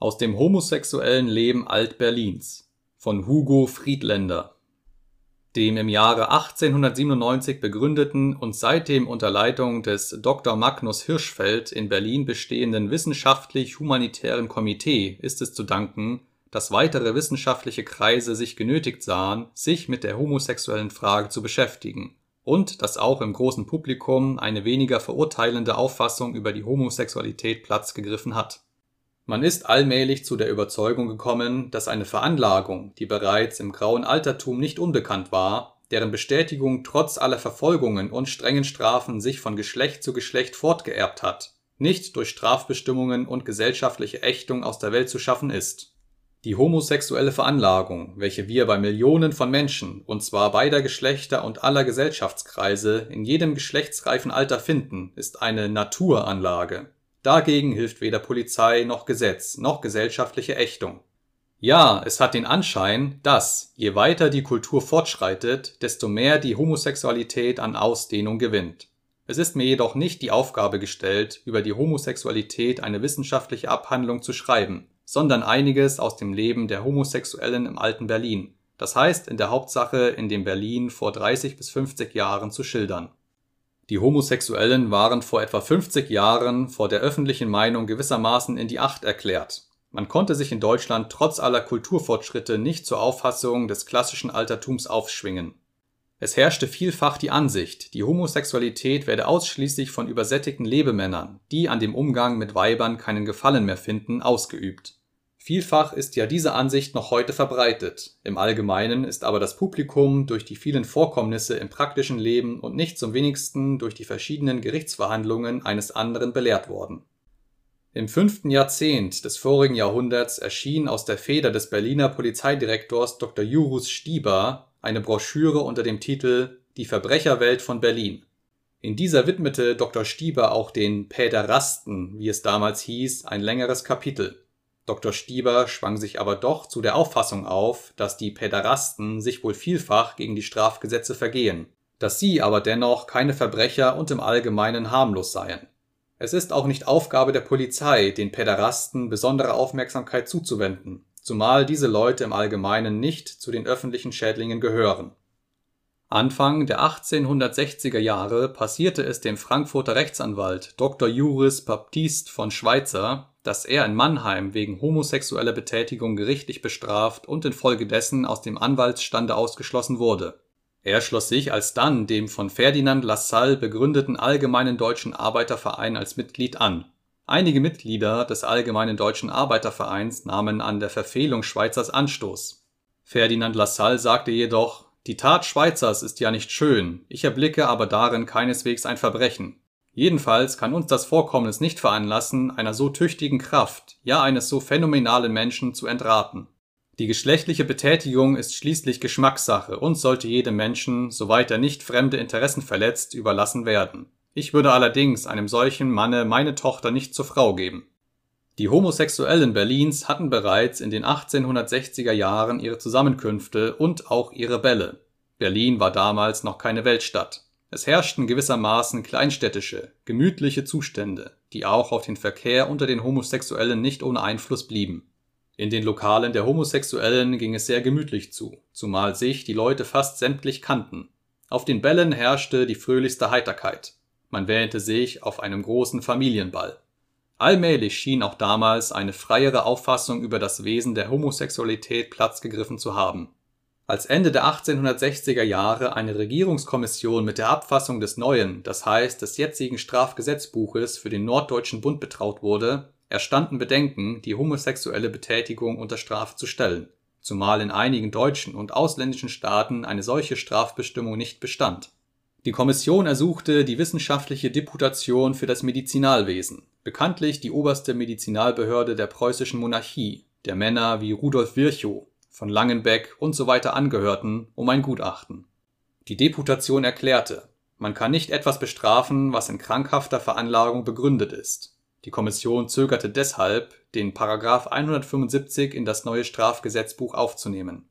Aus dem homosexuellen Leben Alt-Berlins von Hugo Friedländer Dem im Jahre 1897 begründeten und seitdem unter Leitung des Dr. Magnus Hirschfeld in Berlin bestehenden Wissenschaftlich-Humanitären Komitee ist es zu danken, dass weitere wissenschaftliche Kreise sich genötigt sahen, sich mit der homosexuellen Frage zu beschäftigen und dass auch im großen Publikum eine weniger verurteilende Auffassung über die Homosexualität Platz gegriffen hat. Man ist allmählich zu der Überzeugung gekommen, dass eine Veranlagung, die bereits im Grauen Altertum nicht unbekannt war, deren Bestätigung trotz aller Verfolgungen und strengen Strafen sich von Geschlecht zu Geschlecht fortgeerbt hat, nicht durch Strafbestimmungen und gesellschaftliche Ächtung aus der Welt zu schaffen ist die homosexuelle Veranlagung, welche wir bei Millionen von Menschen, und zwar beider Geschlechter und aller Gesellschaftskreise, in jedem geschlechtsreifen Alter finden, ist eine Naturanlage. Dagegen hilft weder Polizei noch Gesetz noch gesellschaftliche Ächtung. Ja, es hat den Anschein, dass, je weiter die Kultur fortschreitet, desto mehr die Homosexualität an Ausdehnung gewinnt. Es ist mir jedoch nicht die Aufgabe gestellt, über die Homosexualität eine wissenschaftliche Abhandlung zu schreiben sondern einiges aus dem Leben der Homosexuellen im alten Berlin, das heißt in der Hauptsache in dem Berlin vor 30 bis 50 Jahren zu schildern. Die Homosexuellen waren vor etwa 50 Jahren vor der öffentlichen Meinung gewissermaßen in die Acht erklärt. Man konnte sich in Deutschland trotz aller Kulturfortschritte nicht zur Auffassung des klassischen Altertums aufschwingen. Es herrschte vielfach die Ansicht, die Homosexualität werde ausschließlich von übersättigten Lebemännern, die an dem Umgang mit Weibern keinen Gefallen mehr finden, ausgeübt Vielfach ist ja diese Ansicht noch heute verbreitet, im Allgemeinen ist aber das Publikum durch die vielen Vorkommnisse im praktischen Leben und nicht zum wenigsten durch die verschiedenen Gerichtsverhandlungen eines anderen belehrt worden. Im fünften Jahrzehnt des vorigen Jahrhunderts erschien aus der Feder des Berliner Polizeidirektors Dr. Jurus Stieber eine Broschüre unter dem Titel Die Verbrecherwelt von Berlin. In dieser widmete Dr. Stieber auch den Päderasten, wie es damals hieß, ein längeres Kapitel Dr. Stieber schwang sich aber doch zu der Auffassung auf, dass die Päderasten sich wohl vielfach gegen die Strafgesetze vergehen, dass sie aber dennoch keine Verbrecher und im Allgemeinen harmlos seien. Es ist auch nicht Aufgabe der Polizei, den Päderasten besondere Aufmerksamkeit zuzuwenden, zumal diese Leute im Allgemeinen nicht zu den öffentlichen Schädlingen gehören. Anfang der 1860er Jahre passierte es dem Frankfurter Rechtsanwalt Dr. Juris Baptist von Schweitzer dass er in Mannheim wegen homosexueller Betätigung gerichtlich bestraft und infolgedessen aus dem Anwaltsstande ausgeschlossen wurde. Er schloss sich alsdann dem von Ferdinand Lassalle begründeten Allgemeinen Deutschen Arbeiterverein als Mitglied an. Einige Mitglieder des Allgemeinen Deutschen Arbeitervereins nahmen an der Verfehlung Schweizers Anstoß. Ferdinand Lassalle sagte jedoch, die Tat Schweizers ist ja nicht schön, ich erblicke aber darin keineswegs ein Verbrechen Jedenfalls kann uns das Vorkommnis nicht veranlassen, einer so tüchtigen Kraft, ja eines so phänomenalen Menschen zu entraten. Die geschlechtliche Betätigung ist schließlich Geschmackssache und sollte jedem Menschen, soweit er nicht fremde Interessen verletzt, überlassen werden. Ich würde allerdings einem solchen Manne meine Tochter nicht zur Frau geben. Die Homosexuellen Berlins hatten bereits in den 1860er Jahren ihre Zusammenkünfte und auch ihre Bälle. Berlin war damals noch keine Weltstadt es herrschten gewissermaßen kleinstädtische, gemütliche Zustände, die auch auf den Verkehr unter den Homosexuellen nicht ohne Einfluss blieben. In den Lokalen der Homosexuellen ging es sehr gemütlich zu, zumal sich die Leute fast sämtlich kannten. Auf den Bällen herrschte die fröhlichste Heiterkeit. Man wähnte sich auf einem großen Familienball. Allmählich schien auch damals eine freiere Auffassung über das Wesen der Homosexualität Platz gegriffen zu haben als Ende der 1860er Jahre eine Regierungskommission mit der Abfassung des neuen, das heißt des jetzigen Strafgesetzbuches für den Norddeutschen Bund betraut wurde, erstanden Bedenken, die homosexuelle Betätigung unter Strafe zu stellen, zumal in einigen deutschen und ausländischen Staaten eine solche Strafbestimmung nicht bestand. Die Kommission ersuchte die Wissenschaftliche Deputation für das Medizinalwesen, bekanntlich die oberste Medizinalbehörde der preußischen Monarchie, der Männer wie Rudolf Virchow von Langenbeck und so weiter angehörten, um ein Gutachten. Die Deputation erklärte, man kann nicht etwas bestrafen, was in krankhafter Veranlagung begründet ist. Die Kommission zögerte deshalb, den § 175 in das neue Strafgesetzbuch aufzunehmen.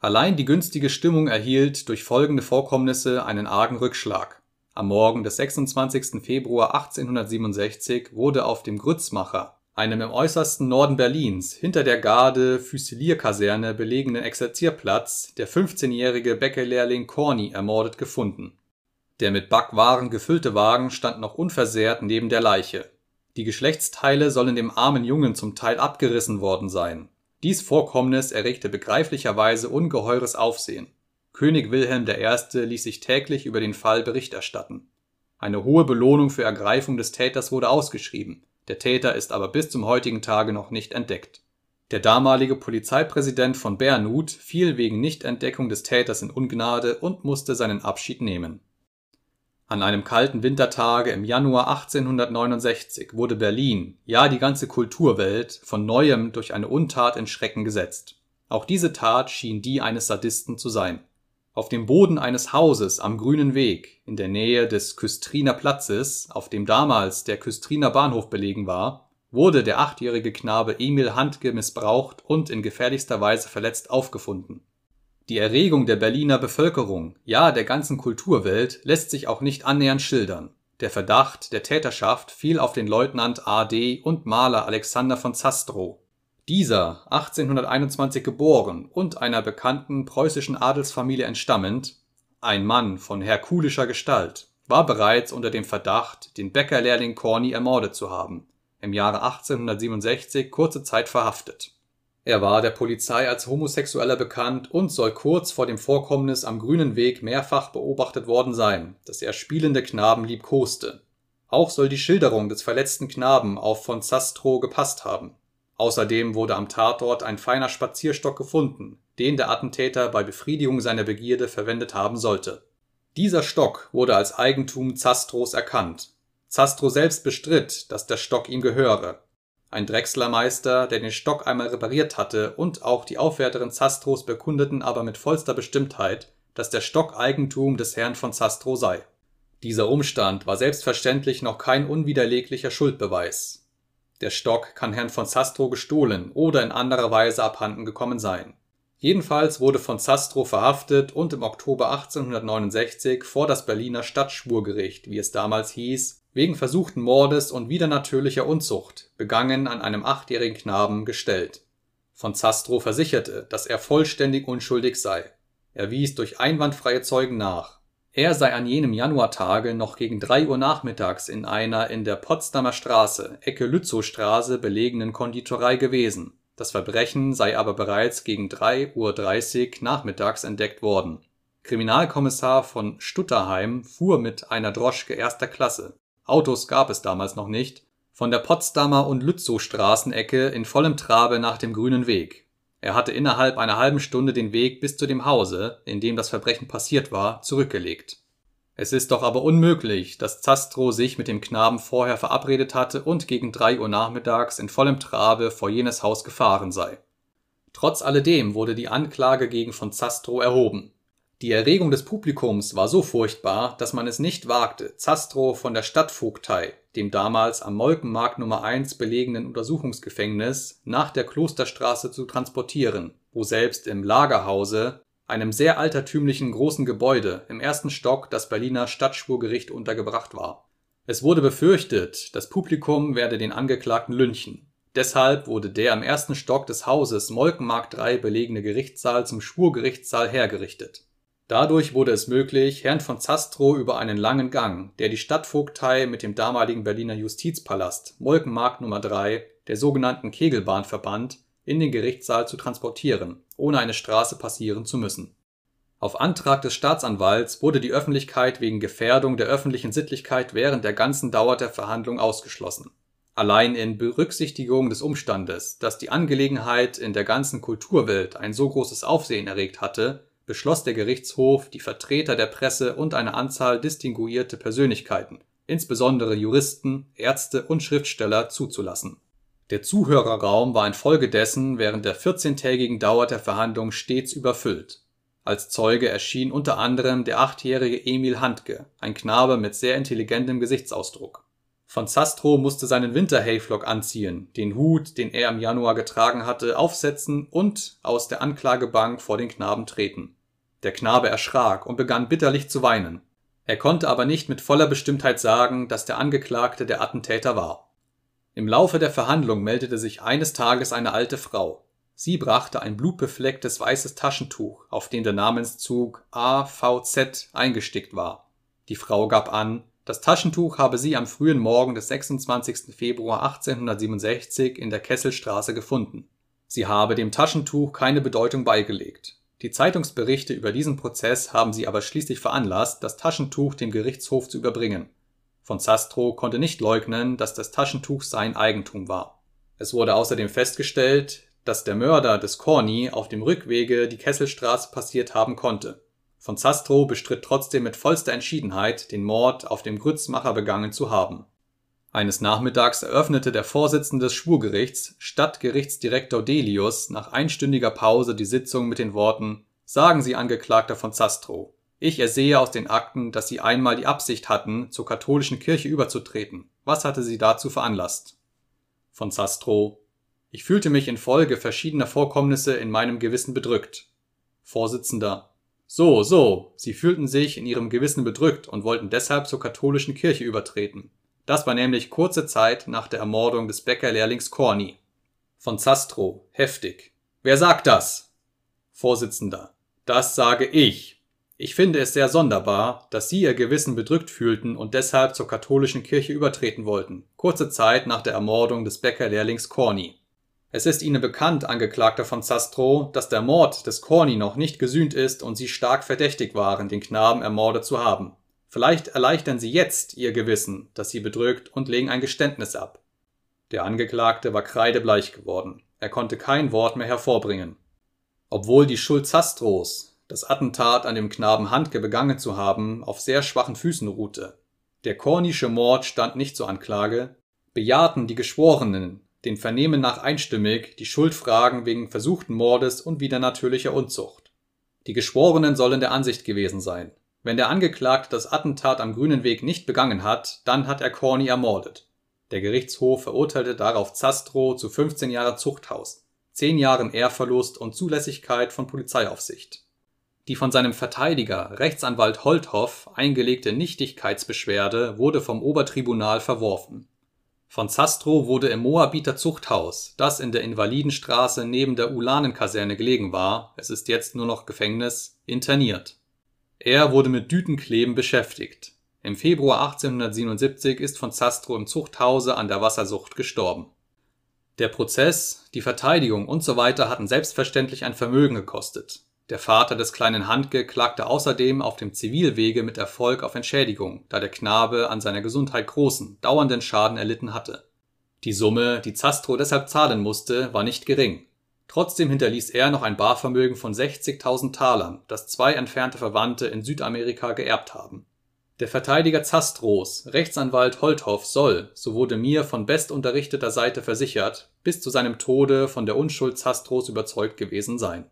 Allein die günstige Stimmung erhielt durch folgende Vorkommnisse einen argen Rückschlag. Am Morgen des 26. Februar 1867 wurde auf dem Grützmacher einem im äußersten Norden Berlins hinter der Garde-Füsilierkaserne belegenen Exerzierplatz der 15-jährige Bäckerlehrling Corny ermordet gefunden. Der mit Backwaren gefüllte Wagen stand noch unversehrt neben der Leiche. Die Geschlechtsteile sollen dem armen Jungen zum Teil abgerissen worden sein. Dies Vorkommnis erregte begreiflicherweise ungeheures Aufsehen. König Wilhelm I. ließ sich täglich über den Fall Bericht erstatten. Eine hohe Belohnung für Ergreifung des Täters wurde ausgeschrieben der Täter ist aber bis zum heutigen Tage noch nicht entdeckt. Der damalige Polizeipräsident von Bernhut fiel wegen Nichtentdeckung des Täters in Ungnade und musste seinen Abschied nehmen. An einem kalten Wintertage im Januar 1869 wurde Berlin, ja die ganze Kulturwelt, von neuem durch eine Untat in Schrecken gesetzt. Auch diese Tat schien die eines Sadisten zu sein auf dem Boden eines Hauses am Grünen Weg in der Nähe des Küstriner Platzes, auf dem damals der Küstriner Bahnhof belegen war, wurde der achtjährige Knabe Emil Handke missbraucht und in gefährlichster Weise verletzt aufgefunden. Die Erregung der Berliner Bevölkerung, ja der ganzen Kulturwelt, lässt sich auch nicht annähernd schildern. Der Verdacht der Täterschaft fiel auf den Leutnant A.D. und Maler Alexander von Zastrow dieser 1821 geboren und einer bekannten preußischen Adelsfamilie entstammend, ein Mann von herkulischer Gestalt, war bereits unter dem Verdacht, den Bäckerlehrling Corny ermordet zu haben, im Jahre 1867 kurze Zeit verhaftet. Er war der Polizei als Homosexueller bekannt und soll kurz vor dem Vorkommnis am Grünen Weg mehrfach beobachtet worden sein, dass er spielende Knaben liebkoste. Auch soll die Schilderung des verletzten Knaben auf von Zastrow gepasst haben Außerdem wurde am Tatort ein feiner Spazierstock gefunden, den der Attentäter bei Befriedigung seiner Begierde verwendet haben sollte. Dieser Stock wurde als Eigentum Zastrows erkannt. Zastrow selbst bestritt, dass der Stock ihm gehöre. Ein Drechslermeister, der den Stock einmal repariert hatte, und auch die Aufwärterin Zastrows bekundeten aber mit vollster Bestimmtheit, dass der Stock Eigentum des Herrn von Zastrow sei. Dieser Umstand war selbstverständlich noch kein unwiderleglicher Schuldbeweis der Stock kann Herrn von Zastrow gestohlen oder in anderer Weise abhanden gekommen sein. Jedenfalls wurde von Zastrow verhaftet und im Oktober 1869 vor das Berliner Stadtschwurgericht, wie es damals hieß, wegen versuchten Mordes und widernatürlicher Unzucht, begangen an einem achtjährigen Knaben, gestellt. Von Zastrow versicherte, dass er vollständig unschuldig sei. Er wies durch einwandfreie Zeugen nach er sei an jenem Januartage noch gegen drei Uhr nachmittags in einer in der Potsdamer Straße, Ecke Lützowstraße belegenen Konditorei gewesen, das Verbrechen sei aber bereits gegen drei Uhr dreißig nachmittags entdeckt worden. Kriminalkommissar von Stutterheim fuhr mit einer Droschke erster Klasse. Autos gab es damals noch nicht. Von der Potsdamer und Lützowstraßenecke in vollem Trabe nach dem Grünen Weg er hatte innerhalb einer halben Stunde den Weg bis zu dem Hause, in dem das Verbrechen passiert war, zurückgelegt. Es ist doch aber unmöglich, dass Zastrow sich mit dem Knaben vorher verabredet hatte und gegen drei Uhr nachmittags in vollem Trabe vor jenes Haus gefahren sei. Trotz alledem wurde die Anklage gegen von Zastrow erhoben die Erregung des Publikums war so furchtbar, dass man es nicht wagte, Zastrow von der Stadtvogtei, dem damals am Molkenmarkt Nummer 1 belegenen Untersuchungsgefängnis, nach der Klosterstraße zu transportieren, wo selbst im Lagerhause, einem sehr altertümlichen großen Gebäude im ersten Stock, das Berliner Stadtschwurgericht untergebracht war. Es wurde befürchtet, das Publikum werde den Angeklagten lynchen. Deshalb wurde der im ersten Stock des Hauses Molkenmarkt 3 belegene Gerichtssaal zum Schwurgerichtssaal hergerichtet Dadurch wurde es möglich, Herrn von Zastrow über einen langen Gang, der die Stadtvogtei mit dem damaligen Berliner Justizpalast Molkenmarkt Nummer 3, der sogenannten Kegelbahn verband, in den Gerichtssaal zu transportieren, ohne eine Straße passieren zu müssen. Auf Antrag des Staatsanwalts wurde die Öffentlichkeit wegen Gefährdung der öffentlichen Sittlichkeit während der ganzen Dauer der Verhandlung ausgeschlossen. Allein in Berücksichtigung des Umstandes, dass die Angelegenheit in der ganzen Kulturwelt ein so großes Aufsehen erregt hatte beschloss der Gerichtshof, die Vertreter der Presse und eine Anzahl distinguierte Persönlichkeiten, insbesondere Juristen, Ärzte und Schriftsteller, zuzulassen. Der Zuhörerraum war infolgedessen während der 14-tägigen Dauer der Verhandlung stets überfüllt. Als Zeuge erschien unter anderem der achtjährige Emil Handke, ein Knabe mit sehr intelligentem Gesichtsausdruck. Von Zastrow musste seinen Winterhayflock anziehen, den Hut, den er im Januar getragen hatte, aufsetzen und aus der Anklagebank vor den Knaben treten. Der Knabe erschrak und begann bitterlich zu weinen. Er konnte aber nicht mit voller Bestimmtheit sagen, dass der Angeklagte der Attentäter war. Im Laufe der Verhandlung meldete sich eines Tages eine alte Frau. Sie brachte ein blutbeflecktes weißes Taschentuch, auf dem der Namenszug AVZ eingestickt war. Die Frau gab an, das Taschentuch habe sie am frühen Morgen des 26. Februar 1867 in der Kesselstraße gefunden. Sie habe dem Taschentuch keine Bedeutung beigelegt. Die Zeitungsberichte über diesen Prozess haben sie aber schließlich veranlasst, das Taschentuch dem Gerichtshof zu überbringen. Von Zastrow konnte nicht leugnen, dass das Taschentuch sein Eigentum war. Es wurde außerdem festgestellt, dass der Mörder des Corny auf dem Rückwege die Kesselstraße passiert haben konnte. Von Zastrow bestritt trotzdem mit vollster Entschiedenheit, den Mord auf dem Grützmacher begangen zu haben. Eines Nachmittags eröffnete der Vorsitzende des Schwurgerichts, Stadtgerichtsdirektor Delius, nach einstündiger Pause die Sitzung mit den Worten Sagen Sie, Angeklagter von Zastrow, ich ersehe aus den Akten, dass Sie einmal die Absicht hatten, zur katholischen Kirche überzutreten. Was hatte Sie dazu veranlasst? Von Zastrow ich fühlte mich infolge verschiedener Vorkommnisse in meinem Gewissen bedrückt. Vorsitzender. So, so, Sie fühlten sich in Ihrem Gewissen bedrückt und wollten deshalb zur katholischen Kirche übertreten. Das war nämlich kurze Zeit nach der Ermordung des Bäckerlehrlings Corny. Von Zastrow, heftig. Wer sagt das? Vorsitzender. Das sage ich. Ich finde es sehr sonderbar, dass Sie Ihr Gewissen bedrückt fühlten und deshalb zur katholischen Kirche übertreten wollten, kurze Zeit nach der Ermordung des Bäckerlehrlings Corny. Es ist Ihnen bekannt, Angeklagter von Zastrow, dass der Mord des Corny noch nicht gesühnt ist und Sie stark verdächtig waren, den Knaben ermordet zu haben. Vielleicht erleichtern Sie jetzt Ihr Gewissen, das Sie bedrückt, und legen ein Geständnis ab. Der Angeklagte war kreidebleich geworden. Er konnte kein Wort mehr hervorbringen. Obwohl die Schuld Zastrows, das Attentat an dem Knaben Handke begangen zu haben, auf sehr schwachen Füßen ruhte. Der Cornische Mord stand nicht zur Anklage, bejahten die Geschworenen den Vernehmen nach einstimmig die Schuldfragen wegen versuchten Mordes und widernatürlicher Unzucht. Die Geschworenen sollen der Ansicht gewesen sein, wenn der Angeklagte das Attentat am Grünen Weg nicht begangen hat, dann hat er Corny ermordet. Der Gerichtshof verurteilte darauf Zastrow zu 15 Jahren Zuchthaus, 10 Jahren Ehrverlust und Zulässigkeit von Polizeiaufsicht. Die von seinem Verteidiger, Rechtsanwalt Holthoff, eingelegte Nichtigkeitsbeschwerde wurde vom Obertribunal verworfen von Zastrow wurde im Moabiter Zuchthaus, das in der Invalidenstraße neben der Ulanenkaserne gelegen war (es ist jetzt nur noch Gefängnis), interniert. Er wurde mit Dütenkleben beschäftigt. Im Februar 1877 ist von Zastrow im Zuchthause an der Wassersucht gestorben. Der Prozess, die Verteidigung usw. hatten selbstverständlich ein Vermögen gekostet der Vater des kleinen Handke klagte außerdem auf dem Zivilwege mit Erfolg auf Entschädigung, da der Knabe an seiner Gesundheit großen, dauernden Schaden erlitten hatte. Die Summe, die Zastrow deshalb zahlen musste, war nicht gering. Trotzdem hinterließ er noch ein Barvermögen von 60.000 Talern, das zwei entfernte Verwandte in Südamerika geerbt haben. Der Verteidiger Zastrows, Rechtsanwalt Holthoff, soll, so wurde mir von bestunterrichteter Seite versichert, bis zu seinem Tode von der Unschuld Zastrows überzeugt gewesen sein